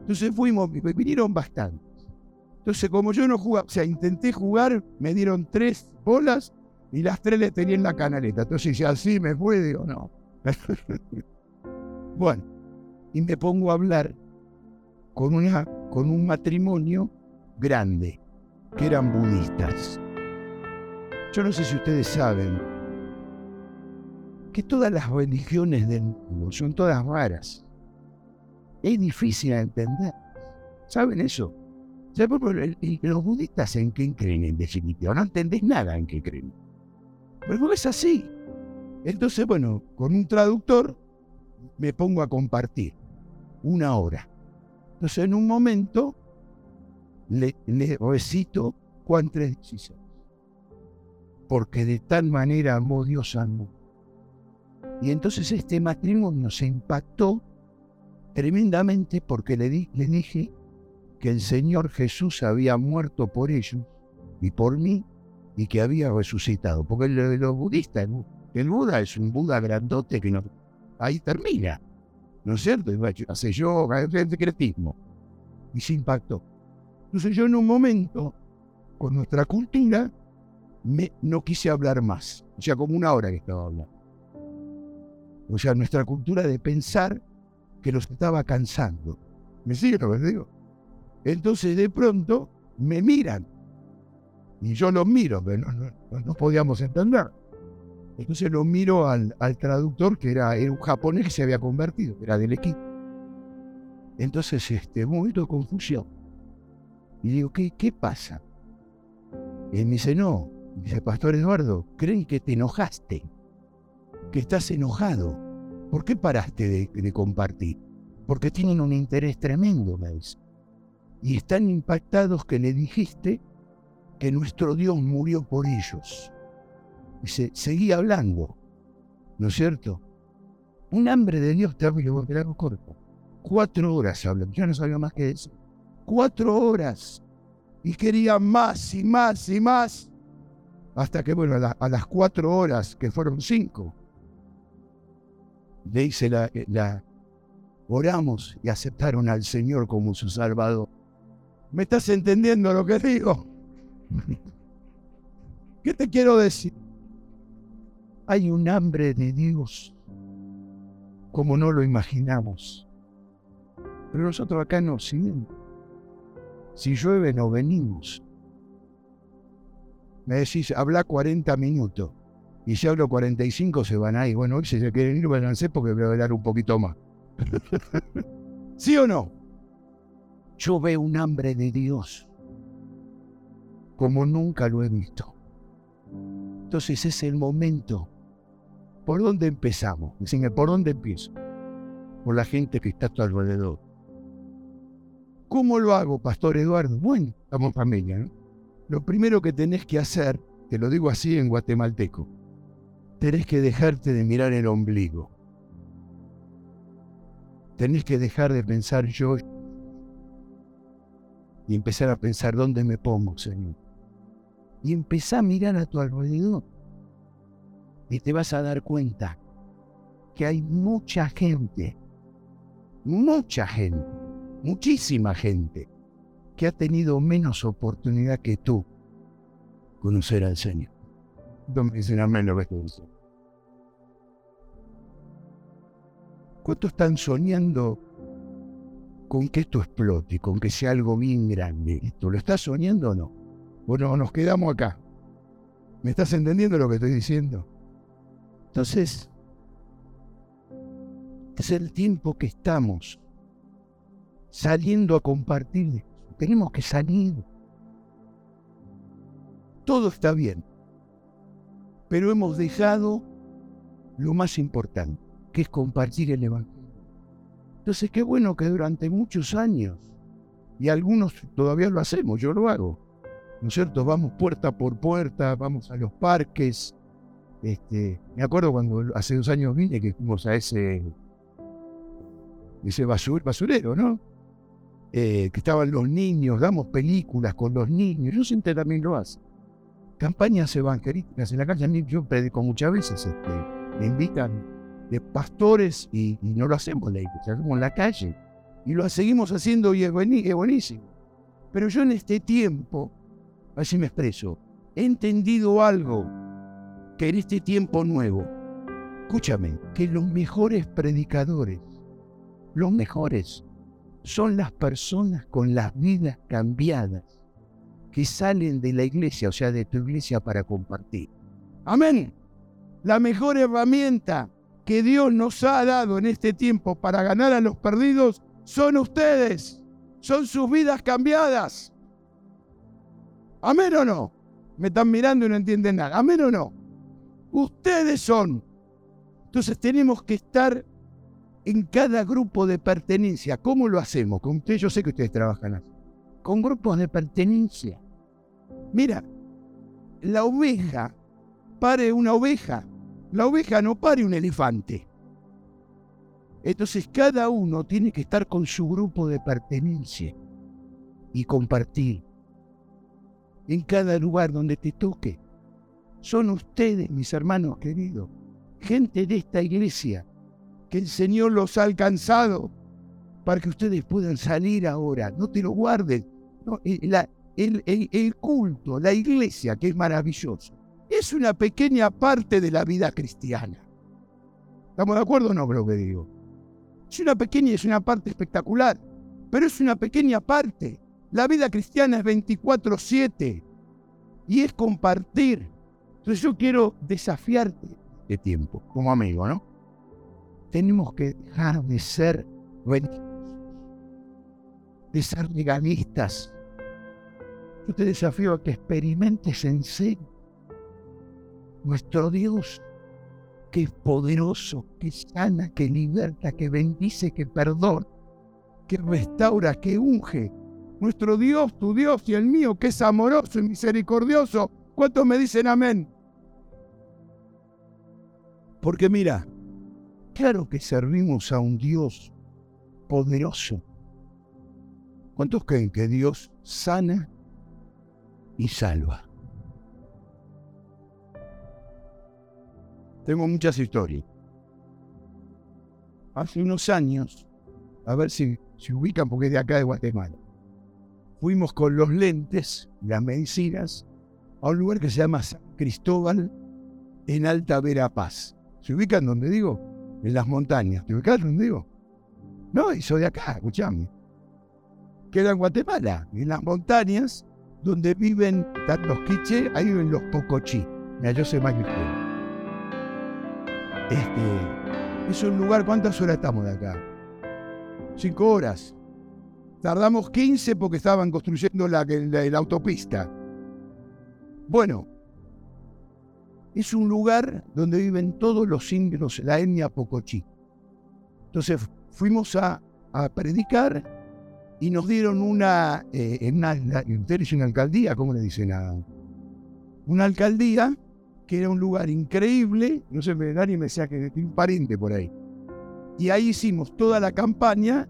Entonces fuimos, vinieron bastantes. Entonces, como yo no jugaba, o sea, intenté jugar, me dieron tres bolas y las tres le tenía en la canaleta. Entonces, si así me fue, o no. bueno, y me pongo a hablar con, una, con un matrimonio grande, que eran budistas. Yo no sé si ustedes saben que todas las religiones del mundo son todas raras. Es difícil de entender. ¿Saben eso? los budistas en qué creen en definitiva? No entendés nada en qué creen. Pero es así. Entonces, bueno, con un traductor me pongo a compartir una hora. Entonces, en un momento, le, recito Juan 3.16. Porque de tal manera amó Dios al mundo. Y entonces este matrimonio se impactó tremendamente porque le, le dije que el Señor Jesús había muerto por ellos y por mí y que había resucitado. Porque los budistas, el Buda es un Buda grandote que no, ahí termina. ¿no es cierto? Hace yoga, el secretismo. Y se impactó. Entonces yo en un momento, con nuestra cultura, me, no quise hablar más. O sea, como una hora que estaba hablando. O sea, nuestra cultura de pensar que los estaba cansando. ¿Me sigue lo que digo? Entonces de pronto me miran. Y yo los miro, pero no, podíamos entender. Entonces lo miro al, traductor, que era, un japonés que se había convertido, era del equipo. Entonces, este, un momento de confusión. Y digo, ¿qué, qué pasa? Y me dice, no. dice, Pastor Eduardo, creen que te enojaste, que estás enojado. ¿Por qué paraste de, de compartir? Porque tienen un interés tremendo, me dice. Y están impactados que le dijiste que nuestro Dios murió por ellos se seguía hablando, ¿no es cierto? Un hambre de Dios terrible, voy a corto. Cuatro horas hablando, yo no sabía más que eso. Cuatro horas. Y quería más y más y más. Hasta que, bueno, a, las cuatro horas, que fueron cinco, le hice la, la, oramos y aceptaron al Señor como su Salvador. ¿Me estás entendiendo lo que digo? ¿Qué te quiero decir? hay un hambre de Dios como no lo imaginamos. Pero nosotros acá en Occidente, si llueve no venimos. Me decís, habla 40 minutos. Y si hablo 45 se van ahí. Bueno, si se quieren ir, váyanse porque voy a hablar un poquito más. ¿Sí o no? Yo veo un hambre de Dios como nunca lo he visto. Entonces es el momento. ¿Por dónde empezamos? Dicen, ¿por dónde empiezo? Por la gente que está a tu alrededor. ¿Cómo lo hago, Pastor Eduardo? Bueno, estamos familia. Lo primero que tenés que hacer, te lo digo así en guatemalteco, tenés que dejarte de mirar el ombligo. Tenés que dejar de pensar yo y empezar a pensar dónde me pongo, Señor. Y empezá a mirar a tu alrededor. Y te vas a dar cuenta que hay mucha gente, mucha gente, muchísima gente que ha tenido menos oportunidad que tú conocer al Señor. ¿Cuántos están soñando con que esto explote, con que sea algo bien grande? ¿Esto lo estás soñando o no? Bueno, nos quedamos acá. ¿Me estás entendiendo lo que estoy diciendo? Entonces, es el tiempo que estamos saliendo a compartir. Tenemos que salir. Todo está bien, pero hemos dejado lo más importante, que es compartir el Evangelio. Entonces, qué bueno que durante muchos años, y algunos todavía lo hacemos, yo lo hago, ¿no es cierto? Vamos puerta por puerta, vamos a los parques. Este, me acuerdo cuando hace dos años vine que fuimos a ese, ese basurero, ¿no? Eh, que estaban los niños, damos películas con los niños, yo siempre también lo hace. Campañas evangelísticas en la calle, yo predico muchas veces, este, me invitan de pastores y, no lo hacemos la iglesia, hacemos en la calle. Y lo seguimos haciendo y es buenísimo. Pero yo en este tiempo así me expreso, he entendido algo que en este tiempo nuevo, escúchame, que los mejores predicadores, los mejores, son las personas con las vidas cambiadas que salen de la iglesia, o sea, de tu iglesia para compartir. Amén. La mejor herramienta que Dios nos ha dado en este tiempo para ganar a los perdidos son ustedes, son sus vidas cambiadas. Amén o no. Me están mirando y no entienden nada. Amén o no. Ustedes son. Entonces tenemos que estar en cada grupo de pertenencia. ¿Cómo lo hacemos? Con ustedes, yo sé que ustedes trabajan así. Con grupos de pertenencia. Mira, la oveja pare una oveja. La oveja no pare un elefante. Entonces cada uno tiene que estar con su grupo de pertenencia y compartir en cada lugar donde te toque. Son ustedes, mis hermanos queridos, gente de esta iglesia, que el Señor los ha alcanzado para que ustedes puedan salir ahora. No te lo guarden. el, el culto, la iglesia, que es maravilloso, es una pequeña parte de la vida cristiana. ¿Estamos de acuerdo o no con lo que digo? Es una pequeña, es una parte espectacular, pero es una pequeña parte. La vida cristiana es 24/7 y es compartir. Entonces yo quiero desafiarte de tiempo, como amigo, ¿no? Tenemos que dejar de ser de ser legalistas. Yo te desafío a que experimentes en serio nuestro Dios, que es poderoso, que sana, que liberta, que bendice, que perdona, que restaura, que unge, nuestro Dios, tu Dios y el mío, que es amoroso y misericordioso. ¿Cuántos me dicen amén? Porque mira, claro que servimos a un Dios poderoso. ¿Cuántos creen que Dios sana y salva? Tengo muchas historias. Hace unos años, a ver si se ubican porque es de acá de Guatemala fuimos con los lentes, las medicinas, a un lugar que se llama San Cristóbal en Alta Verapaz. ¿Se ubican donde digo? En las montañas. ¿Te ubicas donde digo? No, y soy de acá, escuchame. Queda en Guatemala, en las montañas, donde viven los quiche, ahí viven los pocochí. Mira, yo soy más que Este, es un lugar, ¿cuántas horas estamos de acá? Cinco horas. Tardamos 15 porque estaban construyendo la, autopista. Bueno, es un lugar donde viven todos los indios, la etnia Pocochí. Entonces fuimos a, predicar y nos dieron una, eh, una, una alcaldía, ¿cómo le dicen? una alcaldía que era un lugar increíble, no sé, nadie me decía que tenía un pariente por ahí. Y ahí hicimos toda la campaña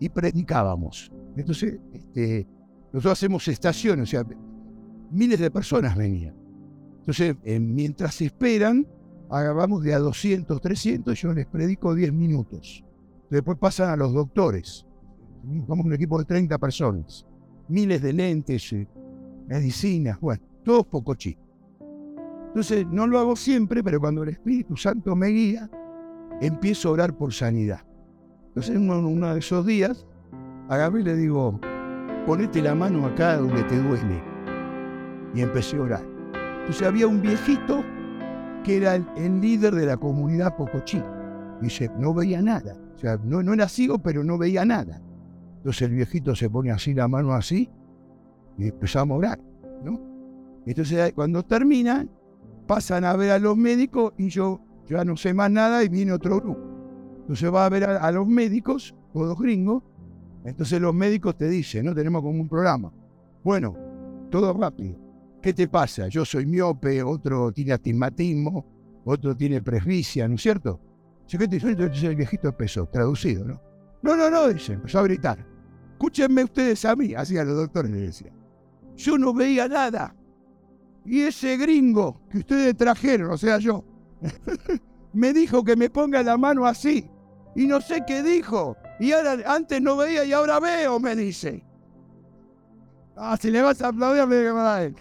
y predicábamos. Entonces, este, nosotros hacemos estaciones, o sea, miles de personas venían. Entonces, eh, mientras esperan, agarramos de a 200, 300, yo les predico 10 minutos. Después pasan a los doctores. Somos un equipo de 30 personas. Miles de lentes, eh, medicinas, bueno, todos poco chicos. Entonces, no lo hago siempre, pero cuando el Espíritu Santo me guía, empiezo a orar por sanidad. Entonces, uno, uno de esos días, a y le digo, ponete la mano acá donde te duele. Y empecé a orar. Entonces había un viejito que era el, líder de la comunidad Pocochí. Dice, no veía nada. O sea, no, no era ciego, pero no veía nada. Entonces el viejito se pone así la mano así y empezamos a orar, ¿no? Entonces cuando terminan, pasan a ver a los médicos y yo ya no sé más nada y viene otro grupo. Entonces va a ver a, los médicos, todos gringos, entonces los médicos te dicen, ¿no? Tenemos como un programa. Bueno, todo rápido. ¿Qué te pasa? Yo soy miope, otro tiene astigmatismo, otro tiene presbicia, ¿no es cierto? ¿qué te Entonces el viejito empezó, traducido, ¿no? No, no, no, dice, empezó a gritar. Escúchenme ustedes a mí, así a los doctores le decía. Yo no veía nada. Y ese gringo que ustedes trajeron, o sea, yo, me dijo que me ponga la mano así. Y no sé qué dijo. Y ahora, antes no veía y ahora veo, me dice. Ah, si le vas a aplaudir, me va a él.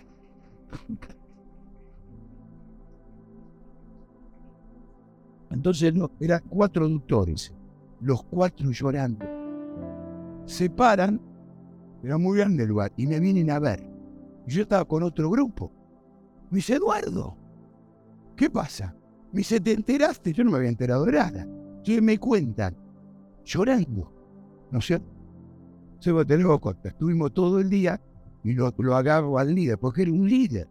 Entonces, no, eran cuatro doctores, los cuatro llorando. Se paran, era muy grande el lugar, y me vienen a ver. Yo estaba con otro grupo. Me dice, Eduardo, ¿qué pasa? Me dice, ¿te enteraste? Yo no me había enterado de nada. Entonces me cuentan, llorando. ¿No es cierto? Se tenemos corta. Estuvimos todo el día y lo, lo agarro al líder, porque era un líder.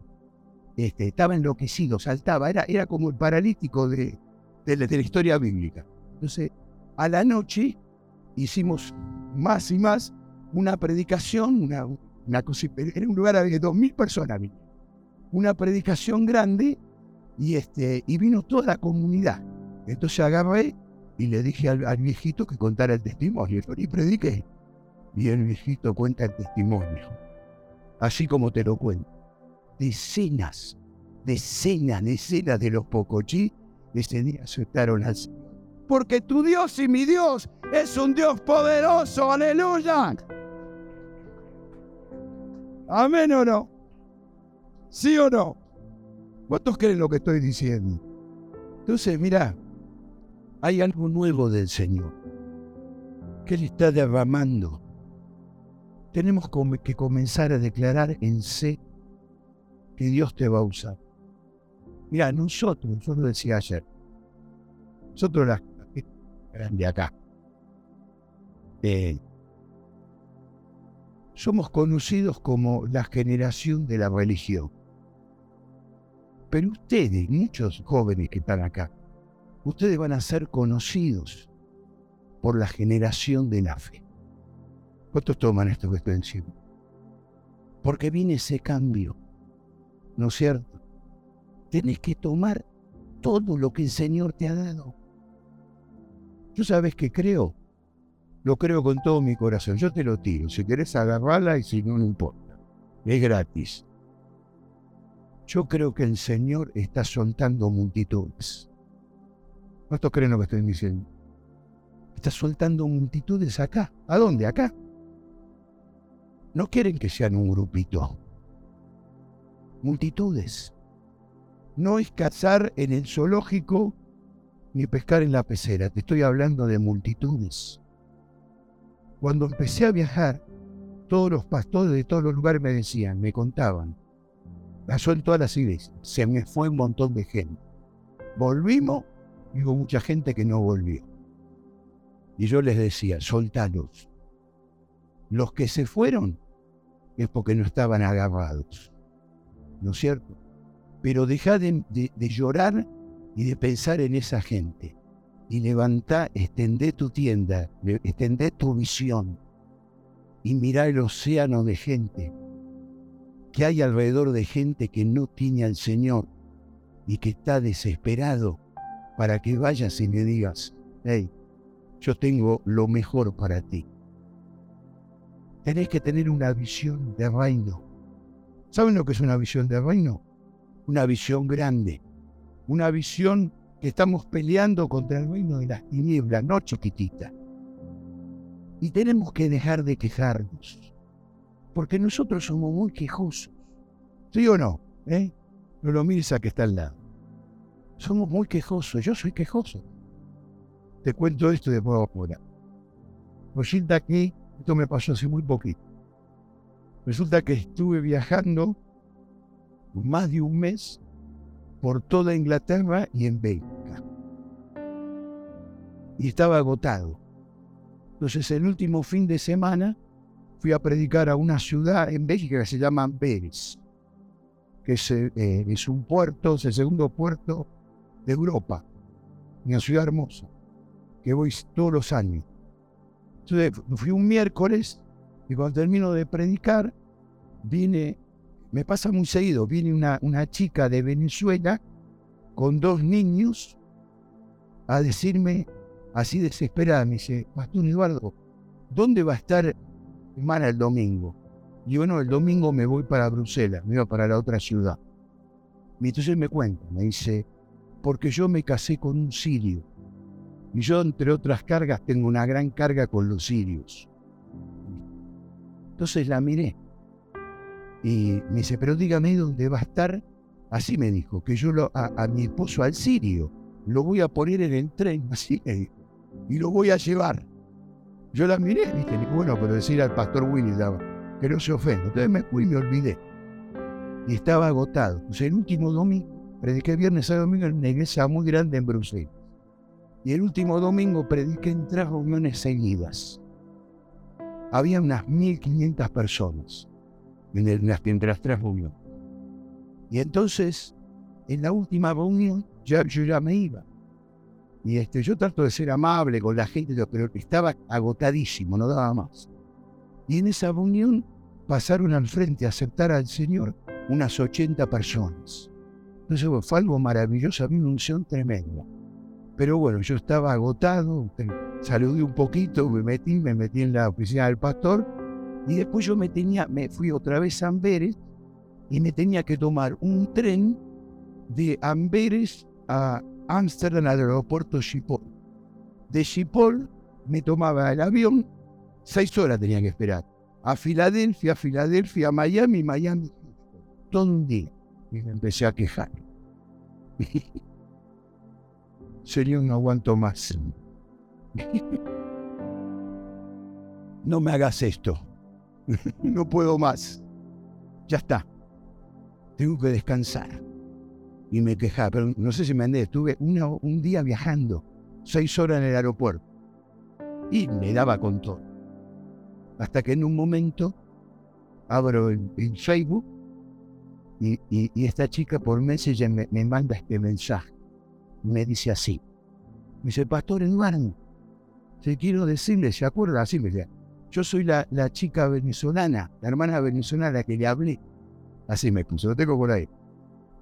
Este, estaba enloquecido, saltaba, era, era como el paralítico de, de, la, historia bíblica. Entonces, a la noche hicimos más y más una predicación, una, una cosa, era un lugar de dos mil personas, una predicación grande y, este, y vino toda la comunidad. Entonces agarré y le dije al, viejito que contara el testimonio. Y prediqué. Y el viejito cuenta el testimonio. Así como te lo cuento. Decenas, decenas, decenas de los pocochí ese día aceptaron al Señor. Porque tu Dios y mi Dios es un Dios poderoso. Aleluya. Amén o no. ¿Sí o no? ¿Cuántos creen lo que estoy diciendo? Entonces, mira, hay algo nuevo del Señor que Él está derramando. Tenemos que comenzar a declarar en sé que Dios te va a usar. Mira, nosotros, nosotros decía ayer, nosotros las de acá, eh, somos conocidos como la generación de la religión. Pero ustedes, muchos jóvenes que están acá, ustedes van a ser conocidos por la generación de la fe. ¿Cuántos toman esto que estoy diciendo? Porque viene ese cambio, ¿no es cierto? Tienes que tomar todo lo que el Señor te ha dado. ¿Tú sabes que creo? Lo creo con todo mi corazón. Yo te lo tiro. Si querés agarrarla y si no, no importa. Es gratis. Yo creo que el Señor está soltando multitudes. ¿Cuántos creen lo que estoy diciendo? Está soltando multitudes acá. ¿A dónde? Acá. No quieren que sean un grupito. Multitudes. No es cazar en el zoológico ni pescar en la pecera. Te estoy hablando de multitudes. Cuando empecé a viajar, todos los pastores de todos los lugares me decían, me contaban, pasó en todas las iglesias, se me fue un montón de gente. Volvimos y hubo mucha gente que no volvió. Y yo les decía, soltalos. Los que se fueron es porque no estaban agarrados. ¿No es cierto? Pero deja de, llorar y de pensar en esa gente. Y levantá, extendé tu tienda, extendé tu visión. Y mirá el océano de gente que hay alrededor de gente que no tiene al Señor y que está desesperado para que vayas y le digas, hey, yo tengo lo mejor para ti. Tenés que tener una visión de reino. ¿Saben lo que es una visión de reino? Una visión grande. Una visión que estamos peleando contra el reino de las tinieblas, no chiquitita. Y tenemos que dejar de quejarnos. Porque nosotros somos muy quejosos. ¿Sí o no? ¿Eh? No lo mires a que está al lado. Somos muy quejosos. Yo soy quejoso. Te cuento esto después afuera. Resulta que, esto me pasó hace muy poquito. Resulta que estuve viajando más de un mes por toda Inglaterra y en Bélgica. Y estaba agotado. Entonces el último fin de semana fui a predicar a una ciudad en Bélgica que se llama Amberes, que es, eh, es un puerto, es el segundo puerto de Europa, una ciudad hermosa que voy todos los años. Entonces fui un miércoles y cuando termino de predicar, viene, me pasa muy seguido, viene una, una chica de Venezuela con dos niños a decirme así desesperada, me dice, Pastor Eduardo, ¿dónde va a estar hermana el domingo? Y bueno, el domingo me voy para Bruselas, me voy para la otra ciudad. Y entonces me cuenta, me dice, porque yo me casé con un sirio. Y yo, entre otras cargas, tengo una gran carga con los sirios. Entonces la miré. Y me dice, pero dígame dónde va a estar. Así me dijo, que yo a, mi esposo, al sirio, lo voy a poner en el tren, así me dijo, y lo voy a llevar. Yo la miré, viste, bueno, pero decir al pastor Willy que no se ofenda. Entonces me fui y me olvidé. Y estaba agotado. Entonces el último domingo, prediqué viernes a domingo en una iglesia muy grande en Bruselas. Y el último domingo prediqué en tres reuniones seguidas. Había unas 1.500 personas en, el, entre las tres reuniones. Y entonces, en la última reunión, ya, yo ya me iba. Y este, yo trato de ser amable con la gente, pero estaba agotadísimo, no daba más. Y en esa reunión pasaron al frente a aceptar al Señor unas 80 personas. Entonces fue algo maravilloso, había una unción tremenda. Pero bueno, yo estaba agotado, saludé un poquito, me metí, me metí en la oficina del pastor y después yo me tenía, me fui otra vez a Amberes y me tenía que tomar un tren de Amberes a Ámsterdam al aeropuerto Schiphol. De Schiphol me tomaba el avión, seis horas tenía que esperar. A Filadelfia, a Filadelfia, a Miami, Miami. ¿Dónde? Y me empecé a quejar. Señor, no aguanto más. no me hagas esto. no puedo más. Ya está. Tengo que descansar. Y me quejaba, pero no sé si me andé. Estuve un día viajando, seis horas en el aeropuerto. Y me daba con todo. Hasta que en un momento abro el, Facebook y, esta chica por meses me, me manda este mensaje me dice así. Me dice, Pastor Eduardo, te quiero decirle, ¿se acuerda? Así me dice, yo soy la, la, chica venezolana, la hermana venezolana que le hablé. Así me puso, lo tengo por ahí.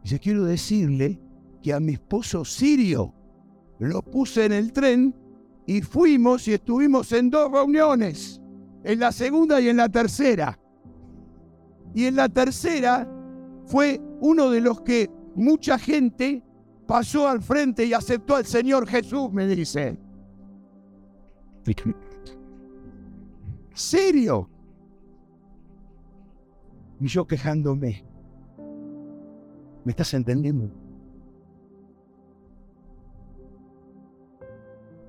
Dice, quiero decirle que a mi esposo sirio lo puse en el tren y fuimos y estuvimos en dos reuniones, en la segunda y en la tercera. Y en la tercera fue uno de los que mucha gente pasó al frente y aceptó al Señor Jesús, me dice. ¿Serio? Y yo quejándome. ¿Me estás entendiendo?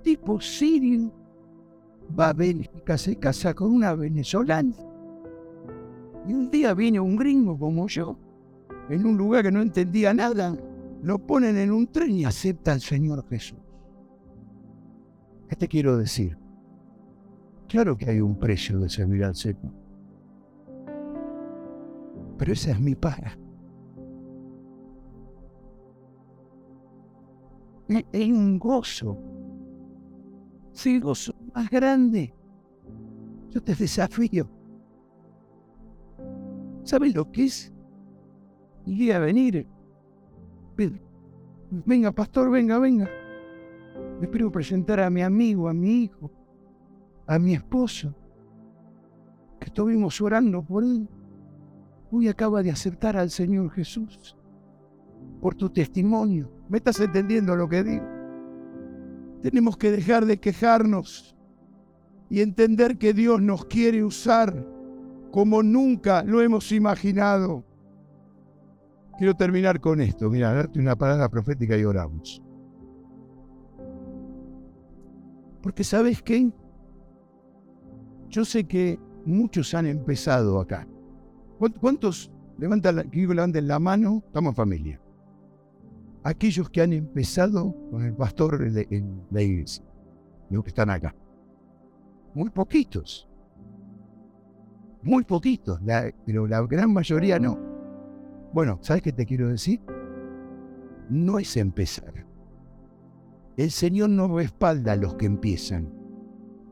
Tipo sirio va a Bélgica, se casa con una venezolana. Y un día viene un gringo como yo, en un lugar que no entendía nada, lo ponen en un tren y acepta al Señor Jesús. ¿Qué te quiero decir? Claro que hay un precio de servir al Señor. Pero esa es mi paga. Es un gozo. Sí, gozo más grande. Yo te desafío. ¿Sabes lo que es? Y a venir. Venga, pastor, venga, venga. Me espero presentar a mi amigo, a mi hijo, a mi esposo, que estuvimos orando por él. Hoy acaba de aceptar al Señor Jesús por tu testimonio. ¿Me estás entendiendo lo que digo? Tenemos que dejar de quejarnos y entender que Dios nos quiere usar como nunca lo hemos imaginado. Quiero terminar con esto. Mira, darte una palabra profética y oramos. Porque sabes qué? Yo sé que muchos han empezado acá. ¿Cuántos levantan la, levanten la mano? Estamos en familia. Aquellos que han empezado con el pastor en la iglesia, los que están acá. Muy poquitos. Muy poquitos, pero la gran mayoría no. Bueno, ¿sabes qué te quiero decir? No es empezar. El Señor no respalda a los que empiezan.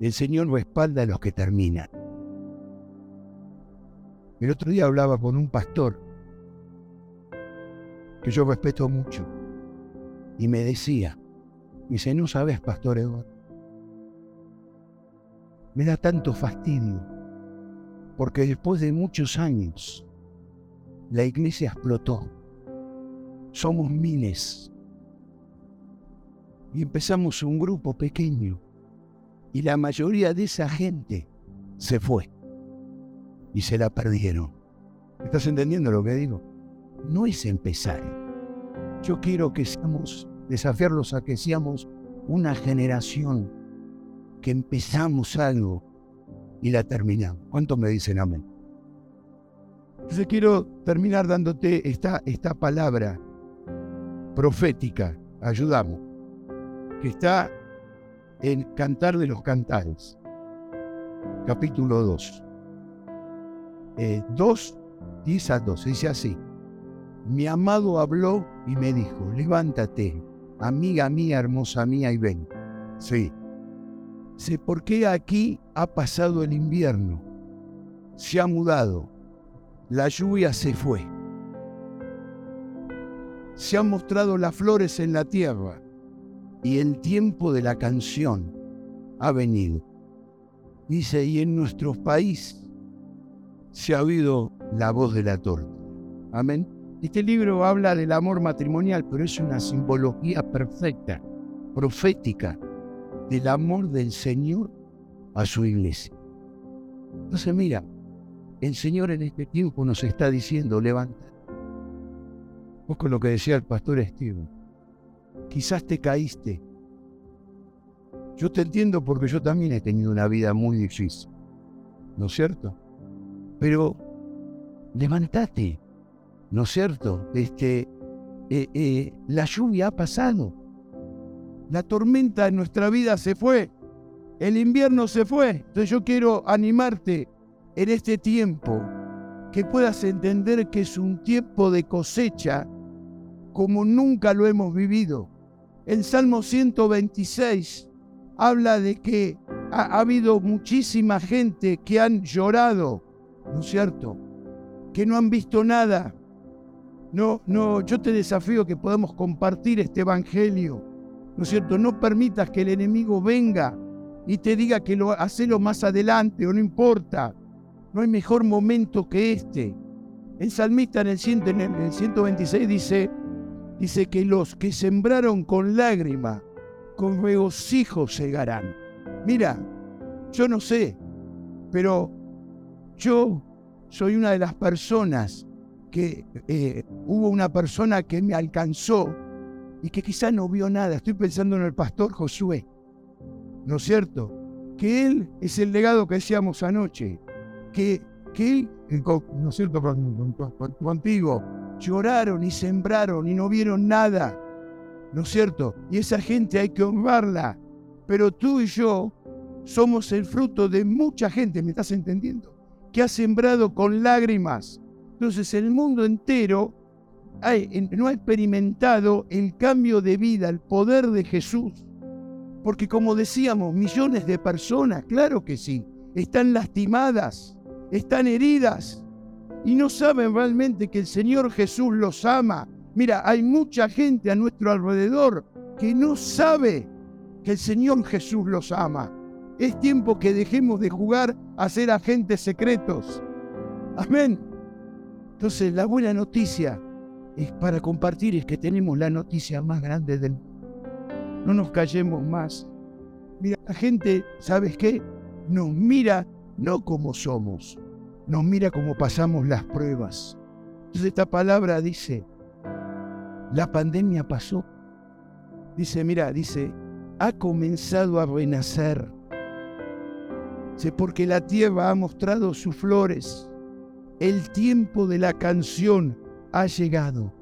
El Señor respalda a los que terminan. El otro día hablaba con un pastor que yo respeto mucho y me decía, dice, no sabes, pastor Eduardo, me da tanto fastidio porque después de muchos años la iglesia explotó. Somos miles. Y empezamos un grupo pequeño y la mayoría de esa gente se fue y se la perdieron. ¿Estás entendiendo lo que digo? No es empezar. Yo quiero que seamos, desafiarlos a que seamos una generación que empezamos algo y la terminamos. ¿Cuántos me dicen amén? Entonces quiero terminar dándote esta, esta palabra profética, ayudamos, que está en Cantar de los Cantares, capítulo 2 eh, 2, 10 a 12, dice así. Mi amado habló y me dijo, levántate, amiga mía, hermosa mía, y ven. Sí. Sé por qué aquí ha pasado el invierno. Se ha mudado. La lluvia se fue. Se han mostrado las flores en la tierra y el tiempo de la canción ha venido. Dice, y en nuestro país se ha oído la voz de la torta. Amén. Este libro habla del amor matrimonial, pero es una simbología perfecta, profética, del amor del Señor a su iglesia. Entonces mira, el Señor en este tiempo nos está diciendo, levanta. Vos con lo que decía el pastor Steven, quizás te caíste. Yo te entiendo porque yo también he tenido una vida muy difícil, ¿no es cierto? Pero levántate, ¿no es cierto? Este, eh, eh, la lluvia ha pasado, la tormenta en nuestra vida se fue, el invierno se fue. Entonces yo quiero animarte en este tiempo, que puedas entender que es un tiempo de cosecha como nunca lo hemos vivido. El Salmo 126 habla de que ha habido muchísima gente que han llorado ¿no es cierto? Que no han visto nada. No, no, yo te desafío que podamos compartir este evangelio, ¿no es cierto? No permitas que el enemigo venga y te diga que lo hacelo más adelante o no importa. No hay mejor momento que este. El salmista en el, en el 126 dice, dice que los que sembraron con lágrima, con regocijo segarán. Mira, yo no sé, pero yo soy una de las personas que eh, hubo una persona que me alcanzó y que quizá no vio nada. Estoy pensando en el pastor Josué, ¿no es cierto? que Él es el legado que decíamos anoche, que, que eh, ¿no es cierto?, contigo, lloraron y sembraron y no vieron nada, ¿no es cierto? Y esa gente hay que honrarla, pero tú y yo somos el fruto de mucha gente, ¿me estás entendiendo? Que ha sembrado con lágrimas. Entonces el mundo entero no ha experimentado el cambio de vida, el poder de Jesús. Porque como decíamos, millones de personas, claro que sí, están lastimadas, están heridas y no saben realmente que el Señor Jesús los ama. Mira, hay mucha gente a nuestro alrededor que no sabe que el Señor Jesús los ama. Es tiempo que dejemos de jugar a ser agentes secretos. Amén. Entonces la buena noticia es para compartir es que tenemos la noticia más grande del mundo. No nos callemos más. Mira, la gente, ¿sabes qué? Nos mira no como somos, nos mira como pasamos las pruebas. Entonces esta palabra dice, la pandemia pasó. Dice, mira, dice, ha comenzado a renacer. Dice, porque la tierra ha mostrado sus flores. El tiempo de la canción ha llegado.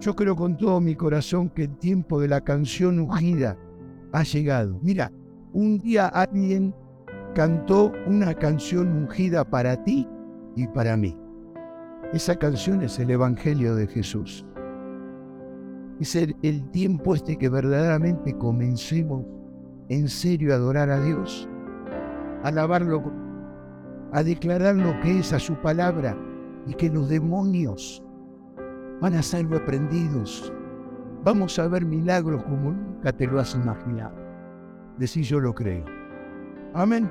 Yo creo con todo mi corazón que el tiempo de la canción ungida ha llegado. Mira, un día alguien cantó una canción ungida para ti y para mí. Esa canción es el Evangelio de Jesús. Es el, tiempo este que verdaderamente comencemos en serio a adorar a Dios, a alabarlo, a declarar lo que es a su palabra y que los demonios van a ser reprendidos. Vamos a ver milagros como nunca te lo has imaginado. Decir yo lo creo. Amén.